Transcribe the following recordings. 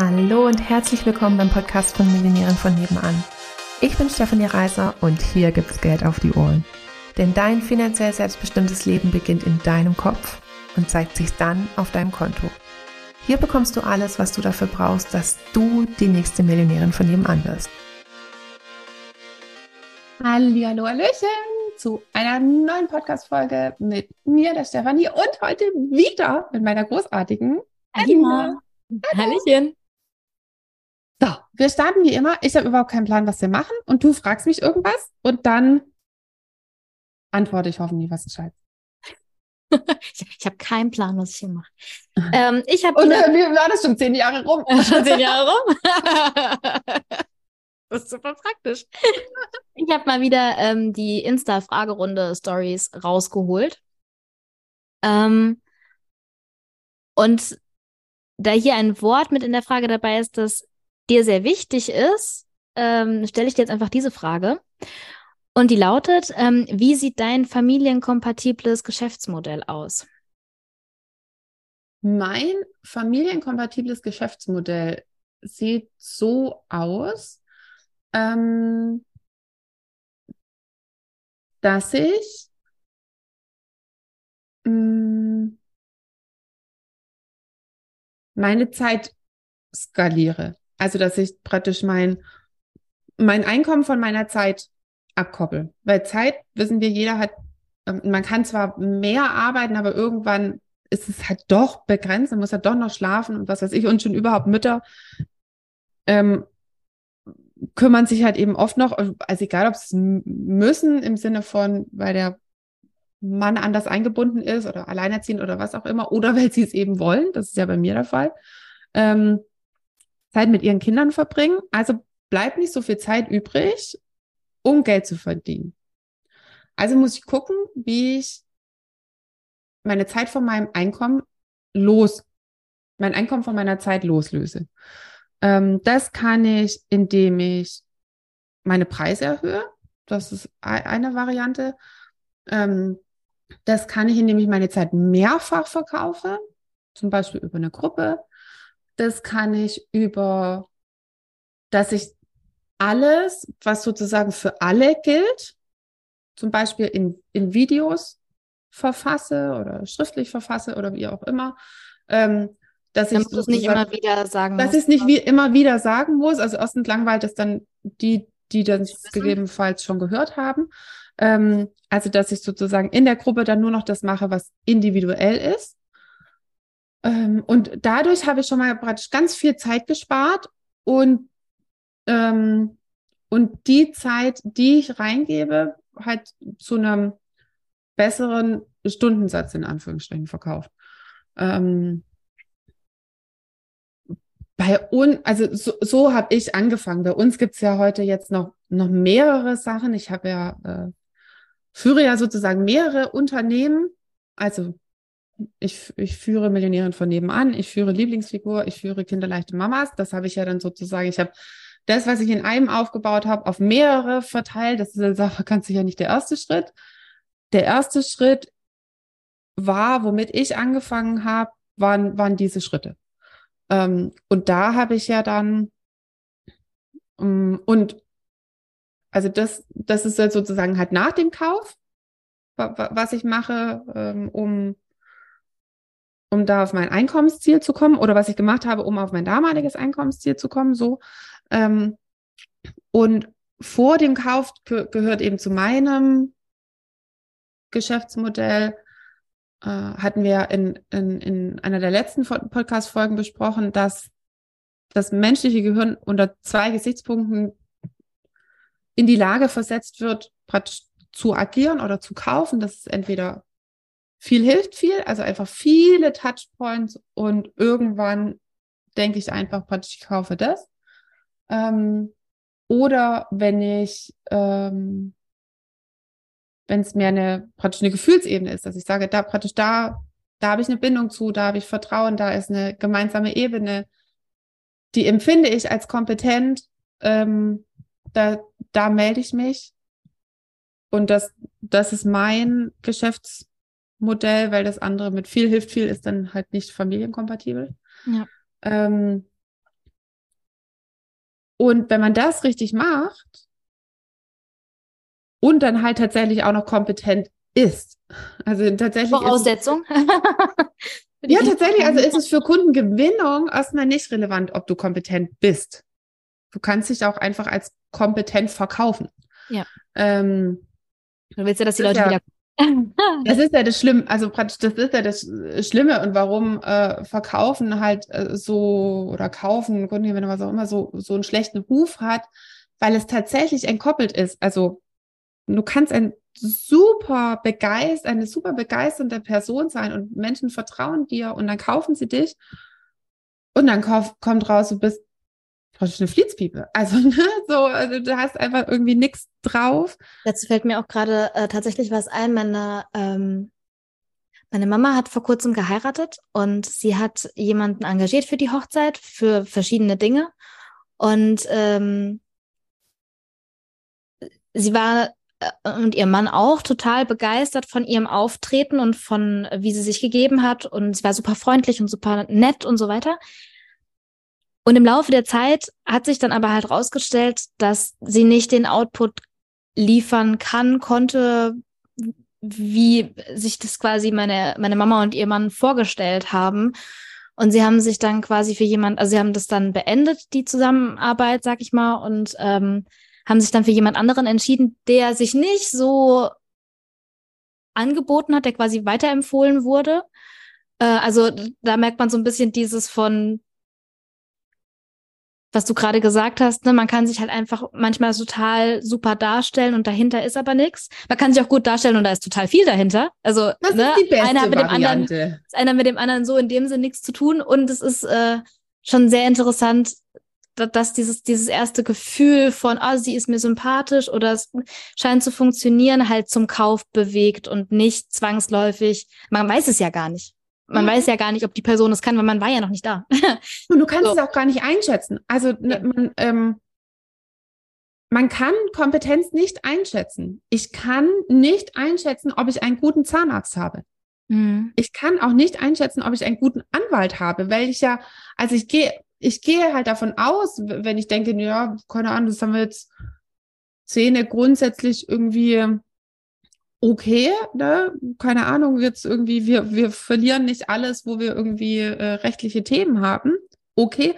Hallo und herzlich willkommen beim Podcast von Millionären von nebenan. Ich bin Stefanie Reiser und hier gibt's Geld auf die Ohren. Denn dein finanziell selbstbestimmtes Leben beginnt in deinem Kopf und zeigt sich dann auf deinem Konto. Hier bekommst du alles, was du dafür brauchst, dass du die nächste Millionärin von nebenan wirst. Hallo, Hallöchen zu einer neuen Podcast-Folge mit mir, der Stefanie, und heute wieder mit meiner großartigen Alina. Hallöchen. So, wir starten wie immer. Ich habe überhaupt keinen Plan, was wir machen. Und du fragst mich irgendwas und dann antworte ich hoffentlich was Gescheites. ich ich habe keinen Plan, was ich hier mache. Ähm, ich habe und äh, wie war das schon zehn Jahre rum? schon zehn Jahre rum. das ist super praktisch. Ich habe mal wieder ähm, die Insta-Fragerunde-Stories rausgeholt. Ähm, und da hier ein Wort mit in der Frage dabei ist, das dir sehr wichtig ist, ähm, stelle ich dir jetzt einfach diese Frage. Und die lautet, ähm, wie sieht dein familienkompatibles Geschäftsmodell aus? Mein familienkompatibles Geschäftsmodell sieht so aus, ähm, dass ich mh, mm, meine Zeit skaliere. Also, dass ich praktisch mein, mein Einkommen von meiner Zeit abkoppel. Weil Zeit, wissen wir, jeder hat, ähm, man kann zwar mehr arbeiten, aber irgendwann ist es halt doch begrenzt, man muss halt doch noch schlafen und was weiß ich. Und schon überhaupt Mütter ähm, kümmern sich halt eben oft noch, also egal ob es müssen im Sinne von, weil der Mann anders eingebunden ist oder alleinerziehend oder was auch immer, oder weil sie es eben wollen, das ist ja bei mir der Fall, ähm, Zeit mit ihren Kindern verbringen. Also bleibt nicht so viel Zeit übrig, um Geld zu verdienen. Also muss ich gucken, wie ich meine Zeit von meinem Einkommen los, mein Einkommen von meiner Zeit loslöse. Ähm, das kann ich, indem ich meine Preise erhöhe. Das ist eine Variante. Ähm, das kann ich, indem ich meine Zeit mehrfach verkaufe, zum Beispiel über eine Gruppe. Das kann ich über, dass ich alles, was sozusagen für alle gilt, zum Beispiel in, in Videos verfasse oder schriftlich verfasse oder wie auch immer, ähm, dass ich es nicht immer wieder sagen dass ich es nicht wie immer wieder sagen muss. Also erstens langweilt es dann die, die das gegebenenfalls schon gehört haben. Ähm, also dass ich sozusagen in der Gruppe dann nur noch das mache, was individuell ist. Ähm, und dadurch habe ich schon mal praktisch ganz viel Zeit gespart und, ähm, und die Zeit, die ich reingebe, halt zu einem besseren Stundensatz in Anführungsstrichen verkauft. Ähm, bei uns, also so, so habe ich angefangen. Bei uns gibt es ja heute jetzt noch, noch mehrere Sachen. Ich habe ja, äh, führe ja sozusagen mehrere Unternehmen. Also ich, ich führe Millionärin von nebenan, ich führe Lieblingsfigur, ich führe kinderleichte Mamas. Das habe ich ja dann sozusagen, ich habe das, was ich in einem aufgebaut habe, auf mehrere verteilt. Das ist eine Sache, ganz sicher nicht der erste Schritt. Der erste Schritt war, womit ich angefangen habe, waren, waren diese Schritte. Ähm, und da habe ich ja dann, ähm, und also das, das ist sozusagen halt nach dem Kauf, was ich mache, ähm, um um da auf mein Einkommensziel zu kommen oder was ich gemacht habe, um auf mein damaliges Einkommensziel zu kommen, so. Ähm, und vor dem Kauf ge gehört eben zu meinem Geschäftsmodell, äh, hatten wir in, in, in einer der letzten Podcast-Folgen besprochen, dass das menschliche Gehirn unter zwei Gesichtspunkten in die Lage versetzt wird, praktisch zu agieren oder zu kaufen. Das ist entweder viel hilft viel, also einfach viele Touchpoints und irgendwann denke ich einfach praktisch, ich kaufe das. Ähm, oder wenn ich, ähm, wenn es mehr eine praktisch eine Gefühlsebene ist, dass ich sage, da praktisch da, da habe ich eine Bindung zu, da habe ich Vertrauen, da ist eine gemeinsame Ebene, die empfinde ich als kompetent, ähm, da, da melde ich mich. Und das, das ist mein Geschäfts, Modell, weil das andere mit viel hilft viel ist dann halt nicht familienkompatibel. Ja. Ähm, Und wenn man das richtig macht und dann halt tatsächlich auch noch kompetent ist, also tatsächlich. Voraussetzung. ja, tatsächlich, also ist es für Kundengewinnung erstmal nicht relevant, ob du kompetent bist. Du kannst dich auch einfach als kompetent verkaufen. Ja. Ähm, du willst ja, dass die Leute ja, wieder. Das ist ja das Schlimme, also praktisch, das ist ja das Schlimme und warum äh, Verkaufen halt äh, so oder kaufen, Kundengewinnung, was auch immer, so, so einen schlechten Ruf hat, weil es tatsächlich entkoppelt ist. Also du kannst ein super begeistert, eine super begeisternde Person sein und Menschen vertrauen dir und dann kaufen sie dich und dann kauf, kommt raus, du bist eine Flitzpiepe. Also, ne, so, also du hast einfach irgendwie nichts drauf. Dazu fällt mir auch gerade äh, tatsächlich was ein. Meine, ähm, meine Mama hat vor kurzem geheiratet und sie hat jemanden engagiert für die Hochzeit, für verschiedene Dinge. Und ähm, sie war äh, und ihr Mann auch total begeistert von ihrem Auftreten und von, wie sie sich gegeben hat. Und sie war super freundlich und super nett und so weiter. Und im Laufe der Zeit hat sich dann aber halt rausgestellt, dass sie nicht den Output liefern kann, konnte, wie sich das quasi meine, meine Mama und ihr Mann vorgestellt haben. Und sie haben sich dann quasi für jemand, also sie haben das dann beendet, die Zusammenarbeit, sag ich mal, und ähm, haben sich dann für jemand anderen entschieden, der sich nicht so angeboten hat, der quasi weiterempfohlen wurde. Äh, also da merkt man so ein bisschen dieses von, was du gerade gesagt hast, ne, man kann sich halt einfach manchmal total super darstellen und dahinter ist aber nichts. Man kann sich auch gut darstellen und da ist total viel dahinter. Also das ne, ist die beste einer mit Variante. dem anderen, ist einer mit dem anderen so in dem Sinne nichts zu tun und es ist äh, schon sehr interessant, dass dieses, dieses erste Gefühl von, ah, sie ist mir sympathisch oder es scheint zu funktionieren, halt zum Kauf bewegt und nicht zwangsläufig. Man weiß es ja gar nicht. Man Mhm. weiß ja gar nicht, ob die Person es kann, weil man war ja noch nicht da. Und du kannst So. es auch gar nicht einschätzen. Also ne, man, ähm, man kann Kompetenz nicht einschätzen. Ich kann nicht einschätzen, ob ich einen guten Zahnarzt habe. Mhm. Ich kann auch nicht einschätzen, ob ich einen guten Anwalt habe, weil ich ja, also ich gehe, ich gehe halt davon aus, wenn ich denke, ja, keine Ahnung, das haben wir jetzt Zähne grundsätzlich irgendwie okay, ne? Keine Ahnung, jetzt irgendwie, wir, wir verlieren nicht alles, wo wir irgendwie äh, rechtliche Themen haben. Okay,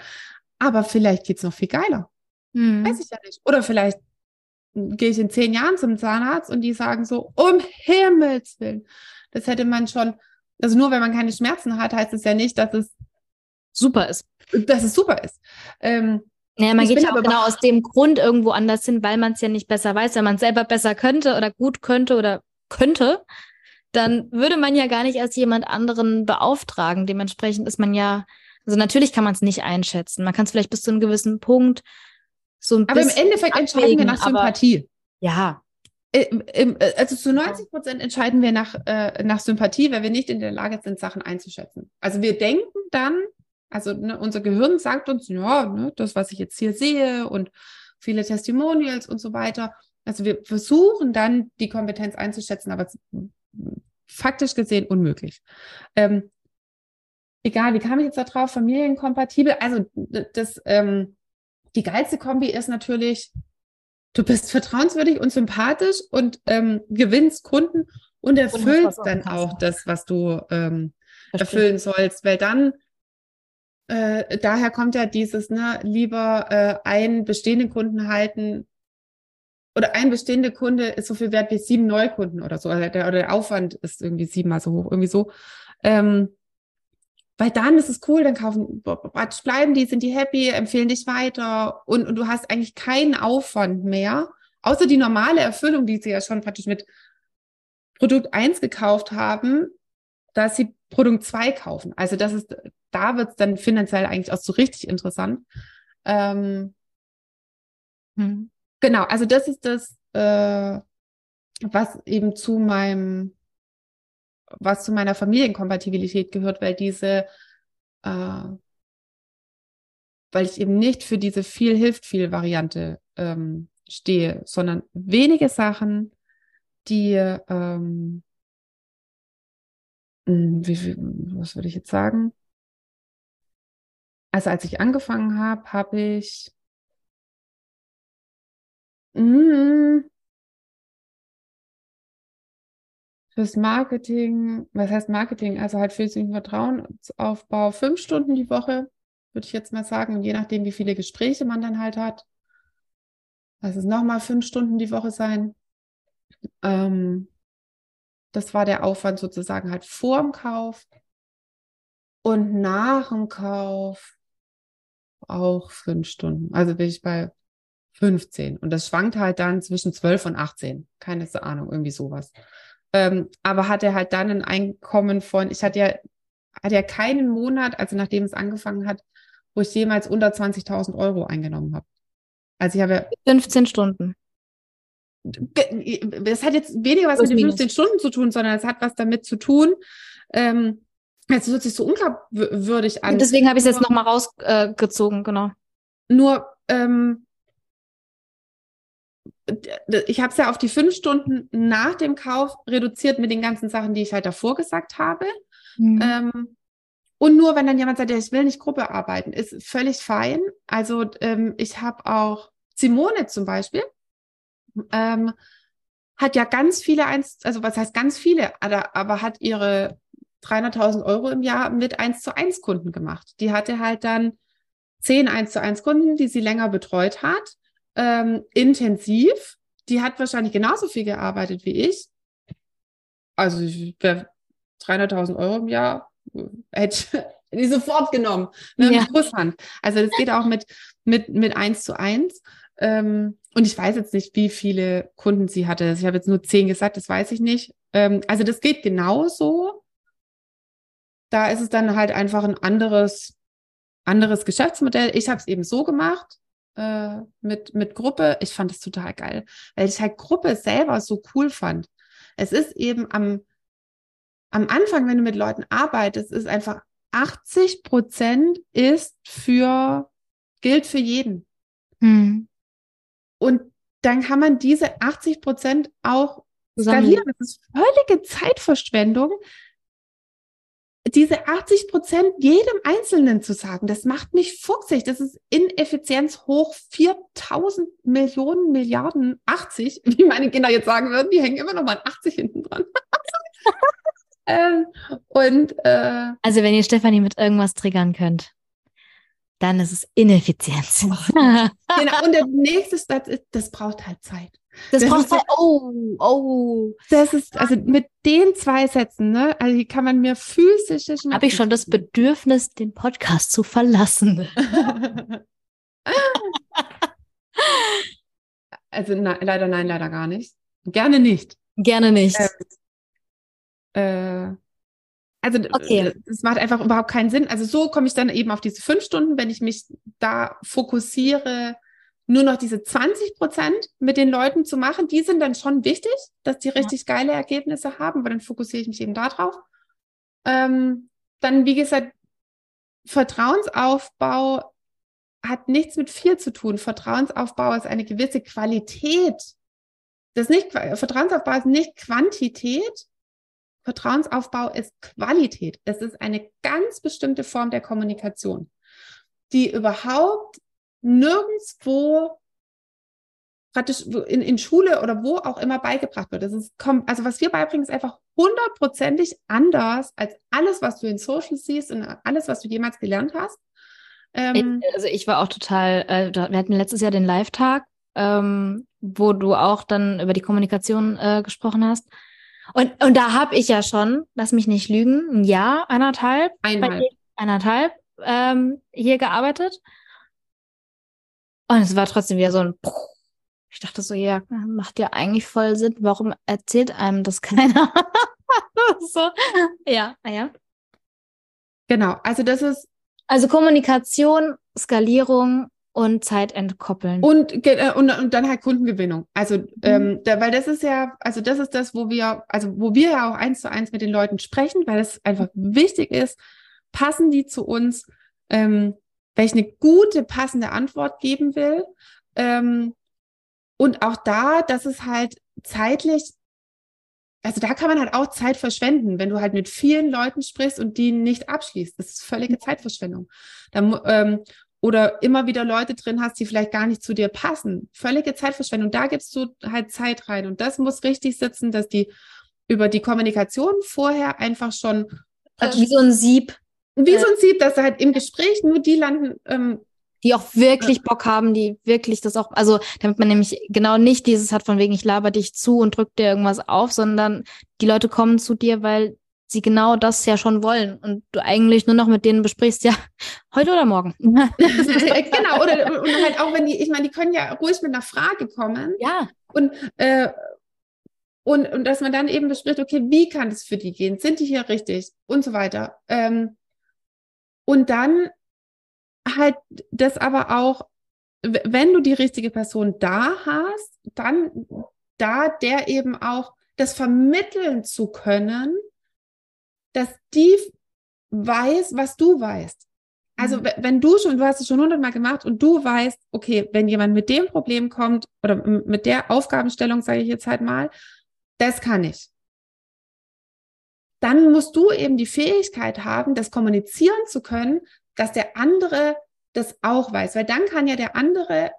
aber vielleicht geht's noch viel geiler. Mhm. Weiß ich ja nicht. Oder vielleicht gehe ich in zehn Jahren zum Zahnarzt und die sagen so, um Himmels Willen. Das hätte man schon, also nur wenn man keine Schmerzen hat, heißt es ja nicht, dass es, Super ist. dass es super ist. Ähm, Naja, man Ich geht ja auch aber genau aus dem Grund irgendwo anders hin, weil man es ja nicht besser weiß. Wenn man es selber besser könnte oder gut könnte oder könnte, dann würde man ja gar nicht erst jemand anderen beauftragen. Dementsprechend ist man ja, also natürlich kann man es nicht einschätzen. Man kann es vielleicht bis zu einem gewissen Punkt so ein aber im bisschen Endeffekt entscheiden wir abwägen, nach aber- Sympathie. Ja, Äh, im- äh, Also zu 90 Prozent entscheiden wir nach, äh, nach Sympathie, weil wir nicht in der Lage sind, Sachen einzuschätzen. Also wir denken dann, also ne, unser Gehirn sagt uns, ja, ne, das, was ich jetzt hier sehe und viele Testimonials und so weiter. Also wir versuchen dann, die Kompetenz einzuschätzen, aber faktisch gesehen unmöglich. Ähm, egal, wie kam ich jetzt da drauf? Familienkompatibel. Also das, ähm, die geilste Kombi ist natürlich, du bist vertrauenswürdig und sympathisch und ähm, gewinnst Kunden und erfüllst auf dann auch das, was du ähm, erfüllen sollst, weil dann äh, daher kommt ja dieses, ne, lieber äh, einen bestehenden Kunden halten oder ein bestehender Kunde ist so viel wert wie sieben Neukunden oder so, oder der, oder der Aufwand ist irgendwie siebenmal so hoch, irgendwie so. Ähm, weil dann ist es cool, dann kaufen, bleiben die, sind die happy, empfehlen dich weiter und, und du hast eigentlich keinen Aufwand mehr, außer die normale Erfüllung, die sie ja schon praktisch mit Produkt 1 gekauft haben, dass sie Produkt 2 kaufen. Also das ist, da wird es dann finanziell eigentlich auch so richtig interessant. Ähm, Mhm. Genau, also das ist das, äh, was eben zu meinem, was zu meiner Familienkompatibilität gehört, weil diese, äh, weil ich eben nicht für diese viel hilft viel Variante ähm, stehe, sondern wenige Sachen, die, ähm, mh, wie, wie, was würde ich jetzt sagen? Also als ich angefangen habe, habe ich Mm. Fürs Marketing, was heißt Marketing? Also halt für den Vertrauensaufbau fünf Stunden die Woche, würde ich jetzt mal sagen. Und je nachdem, wie viele Gespräche man dann halt hat. Lass es nochmal fünf Stunden die Woche sein. Ähm, das war der Aufwand sozusagen halt vor dem Kauf und nach dem Kauf auch fünf Stunden. Also bin ich bei 15. Und das schwankt halt dann zwischen 12 und 18. Keine Ahnung, irgendwie sowas. Ähm, aber hatte halt dann ein Einkommen von, ich hatte ja, hatte ja keinen Monat, also nachdem es angefangen hat, wo ich jemals unter 20.000 Euro eingenommen habe. Also ich habe 15 Stunden. Das hat jetzt weniger was mit den 15 Stunden zu tun, sondern es hat was damit zu tun. Ähm, es hört sich so unglaubwürdig an. Deswegen habe ich es jetzt nochmal rausgezogen, äh, genau. Nur, ähm, ich habe es ja auf die fünf Stunden nach dem Kauf reduziert mit den ganzen Sachen, die ich halt davor gesagt habe. Mhm. Ähm, und nur wenn dann jemand sagt, ja, ich will nicht Gruppe arbeiten, ist völlig fein. Also ähm, ich habe auch Simone zum Beispiel, ähm, hat ja ganz viele, eins, also was heißt ganz viele, aber, aber hat ihre 300.000 Euro im Jahr mit 1 zu 1 Kunden gemacht. Die hatte halt dann 10 1 zu 1 Kunden, die sie länger betreut hat ähm, intensiv. Die hat wahrscheinlich genauso viel gearbeitet wie ich. Also ich wäre 300.000 Euro im Jahr, hätte die sofort genommen. Ne, ja. Mit Also das geht auch mit, mit, mit 1 zu 1. Ähm, und ich weiß jetzt nicht, wie viele Kunden sie hatte. Ich habe jetzt nur 10 gesagt, das weiß ich nicht. Ähm, also das geht genauso. Da ist es dann halt einfach ein anderes, anderes Geschäftsmodell. Ich habe es eben so gemacht äh, mit, mit Gruppe. Ich fand das total geil, weil ich halt Gruppe selber so cool fand. Es ist eben am, am Anfang, wenn du mit Leuten arbeitest, ist einfach 80 Prozent ist für, gilt für jeden. Hm. Und dann kann man diese 80 Prozent auch skalieren. Das ist völlige Zeitverschwendung, diese 80 Prozent jedem Einzelnen zu sagen, das macht mich fuchsig. Das ist Ineffizienz hoch 4000 Millionen Milliarden 80, wie meine Kinder jetzt sagen würden. Die hängen immer noch mal 80 hinten dran. ähm, und äh, also wenn ihr Stefanie mit irgendwas triggern könnt, dann ist es Ineffizienz. genau. Und der nächste Satz ist, das braucht halt Zeit. Das, das braucht halt, oh, oh. Das ist, also mit den zwei Sätzen, ne, also die kann man mir physisch. Habe ich schon das Bedürfnis, den Podcast zu verlassen. also na, leider nein, leider gar nicht. Gerne nicht. Gerne nicht. Ähm, äh, also okay. das macht einfach überhaupt keinen Sinn. Also so komme ich dann eben auf diese fünf Stunden, wenn ich mich da fokussiere, nur noch diese 20 Prozent mit den Leuten zu machen, die sind dann schon wichtig, dass die richtig ja. geile Ergebnisse haben, aber dann fokussiere ich mich eben darauf. Ähm, dann, wie gesagt, Vertrauensaufbau hat nichts mit viel zu tun. Vertrauensaufbau ist eine gewisse Qualität. Das nicht, Vertrauensaufbau ist nicht Quantität. Vertrauensaufbau ist Qualität. Es ist eine ganz bestimmte Form der Kommunikation, die überhaupt nirgendwo praktisch in, in Schule oder wo auch immer beigebracht wird. Das ist, also was wir beibringen, ist einfach hundertprozentig anders als alles, was du in Social siehst und alles, was du jemals gelernt hast. Ähm, also ich war auch total, äh, wir hatten letztes Jahr den Live-Tag, ähm, wo du auch dann über die Kommunikation äh, gesprochen hast. Und, und da habe ich ja schon, lass mich nicht lügen, ein Jahr, eineinhalb, eineinhalb, eineinhalb ähm, hier gearbeitet. Und es war trotzdem wieder so ein. Ich dachte so, ja, macht ja eigentlich voll Sinn. Warum erzählt einem das keiner? so, ja, ja. Genau, also das ist. Also Kommunikation, Skalierung und Zeit entkoppeln. Und, äh, und, und dann halt Kundengewinnung. Also, mhm. ähm, da, weil das ist ja, also das ist das, wo wir, also wo wir ja auch eins zu eins mit den Leuten sprechen, weil es einfach wichtig ist, passen die zu uns, ähm, weil ich eine gute, passende Antwort geben will. Ähm, und auch da, dass es halt zeitlich, also da kann man halt auch Zeit verschwenden, wenn du halt mit vielen Leuten sprichst und die nicht abschließt. Das ist völlige Zeitverschwendung. Da, ähm, oder immer wieder Leute drin hast, die vielleicht gar nicht zu dir passen. Völlige Zeitverschwendung. Da gibst du halt Zeit rein. Und das muss richtig sitzen, dass die über die Kommunikation vorher einfach schon. Also wie so ein Sieb. Wie so ein Sieb, dass halt im Gespräch nur die landen, ähm, die auch wirklich Bock haben, die wirklich das auch, also damit man nämlich genau nicht dieses hat von wegen, ich laber dich zu und drück dir irgendwas auf, sondern die Leute kommen zu dir, weil sie genau das ja schon wollen und du eigentlich nur noch mit denen besprichst, ja, heute oder morgen. genau, oder und halt auch wenn die, ich meine, die können ja ruhig mit einer Frage kommen. Ja. Und, äh, und, und dass man dann eben bespricht, okay, wie kann es für die gehen? Sind die hier richtig? Und so weiter. Ähm, und dann halt das aber auch, wenn du die richtige Person da hast, dann da der eben auch das vermitteln zu können, dass die weiß, was du weißt. Also mhm. wenn du schon, du hast es schon hundertmal gemacht und du weißt, okay, wenn jemand mit dem Problem kommt oder mit der Aufgabenstellung, sage ich jetzt halt mal, das kann ich. Dann musst du eben die Fähigkeit haben, das kommunizieren zu können, dass der andere das auch weiß, weil dann kann ja der andere,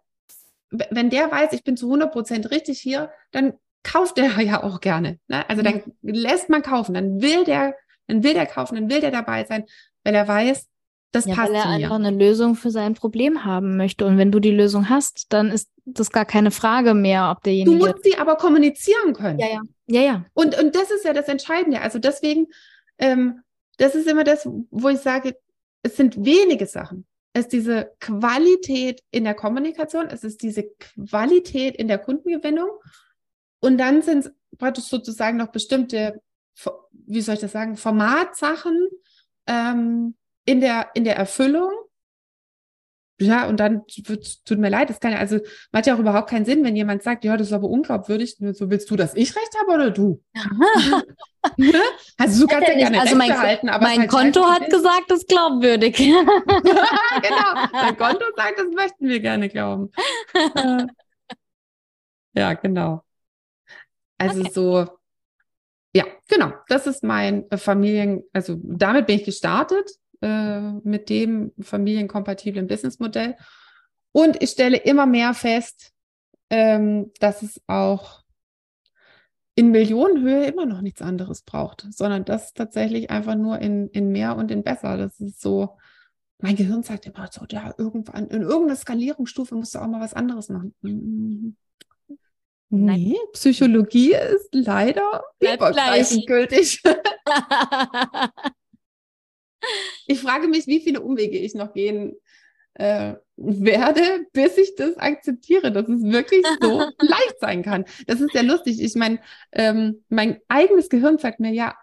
wenn der weiß, ich bin zu 100 Prozent richtig hier, dann kauft der ja auch gerne. Ne? Also dann lässt man kaufen, dann will der dann will der kaufen, dann will der dabei sein, weil er weiß, das ja, passt weil er einfach eine Lösung für sein Problem haben möchte. Und wenn du die Lösung hast, dann ist das gar keine Frage mehr, ob derjenige. Du musst sie aber kommunizieren können. Ja, ja. Ja, ja. Und, und das ist ja das Entscheidende. Also deswegen, ähm, das ist immer das, wo ich sage, es sind wenige Sachen. Es ist diese Qualität in der Kommunikation, es ist diese Qualität in der Kundengewinnung. Und dann sind es praktisch sozusagen noch bestimmte wie soll ich das sagen, Formatsachen ähm, in, der, in der Erfüllung. Ja, und dann wird, tut mir leid, das kann ja, also macht ja auch überhaupt keinen Sinn, wenn jemand sagt, ja, das ist aber unglaubwürdig, so willst du, dass ich recht habe oder du? also du kannst ja gerne also mein, halten, aber mein halt Konto hat gesagt, das ist glaubwürdig. genau, mein Konto sagt, das möchten wir gerne glauben. ja, genau. Also okay. so, ja, genau. Das ist mein äh, Familien, also damit bin ich gestartet äh, mit dem familienkompatiblen Businessmodell. Und ich stelle immer mehr fest, ähm, dass es auch in Millionenhöhe immer noch nichts anderes braucht, sondern das tatsächlich einfach nur in, in mehr und in besser. Das ist so, mein Gehirn sagt immer so, ja, irgendwann, in irgendeiner Skalierungsstufe musst du auch mal was anderes machen. Mhm. Nee, Psychologie ist leider gültig. ich frage mich, wie viele Umwege ich noch gehen äh, werde, bis ich das akzeptiere, dass es wirklich so leicht sein kann. Das ist ja lustig. Ich meine, ähm, mein eigenes Gehirn sagt mir, ja,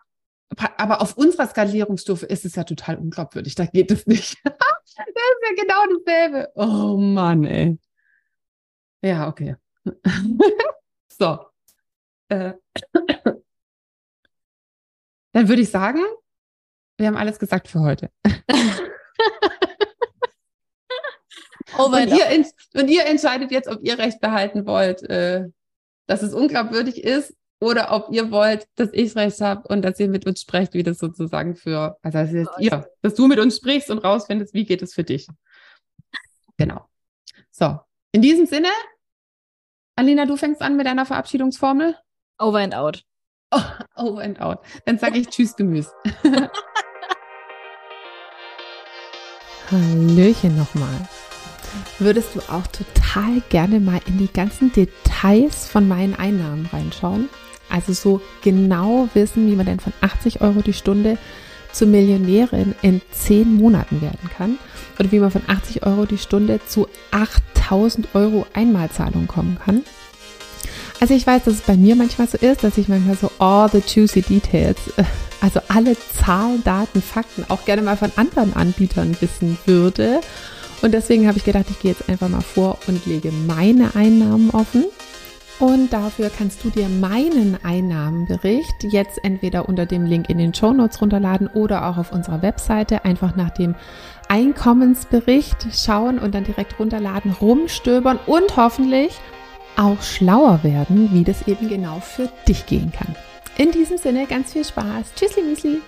aber auf unserer Skalierungsstufe ist es ja total unglaubwürdig. Da geht es nicht. das ist ja genau dasselbe. Oh Mann, ey. Ja, okay. So. Äh. Dann würde ich sagen, wir haben alles gesagt für heute. und, ihr und, ihr entscheidet jetzt, ob ihr Recht behalten wollt, äh, dass es unglaubwürdig ist oder ob ihr wollt, dass ich Recht habe und dass ihr mit uns sprecht, wie das sozusagen für, also das heißt ihr, dass du mit uns sprichst und rausfindest, wie geht es für dich. Genau. So, in diesem Sinne, Alina, du fängst an mit deiner Verabschiedungsformel? Over and out. Oh, over and out. Dann sage ich Tschüss, Gemüse. Hallöchen nochmal. Würdest du auch total gerne mal in die ganzen Details von meinen Einnahmen reinschauen? Also so genau wissen, wie man denn von 80 Euro die Stunde zur Millionärin in 10 Monaten werden kann oder wie man von 80 Euro die Stunde zu 8000 Euro Einmalzahlung kommen kann. Also ich weiß, dass es bei mir manchmal so ist, dass ich manchmal so all the juicy details, äh, also alle Zahlen, Daten, Fakten auch gerne mal von anderen Anbietern wissen würde. Und deswegen habe ich gedacht, ich gehe jetzt einfach mal vor und lege meine Einnahmen offen. Und dafür kannst du dir meinen Einnahmenbericht jetzt entweder unter dem Link in den Show Notes runterladen oder auch auf unserer Webseite einfach nach dem Einkommensbericht schauen und dann direkt runterladen, rumstöbern und hoffentlich auch schlauer werden, wie das eben genau für dich gehen kann. In diesem Sinne ganz viel Spaß. Tschüssli, Müsli.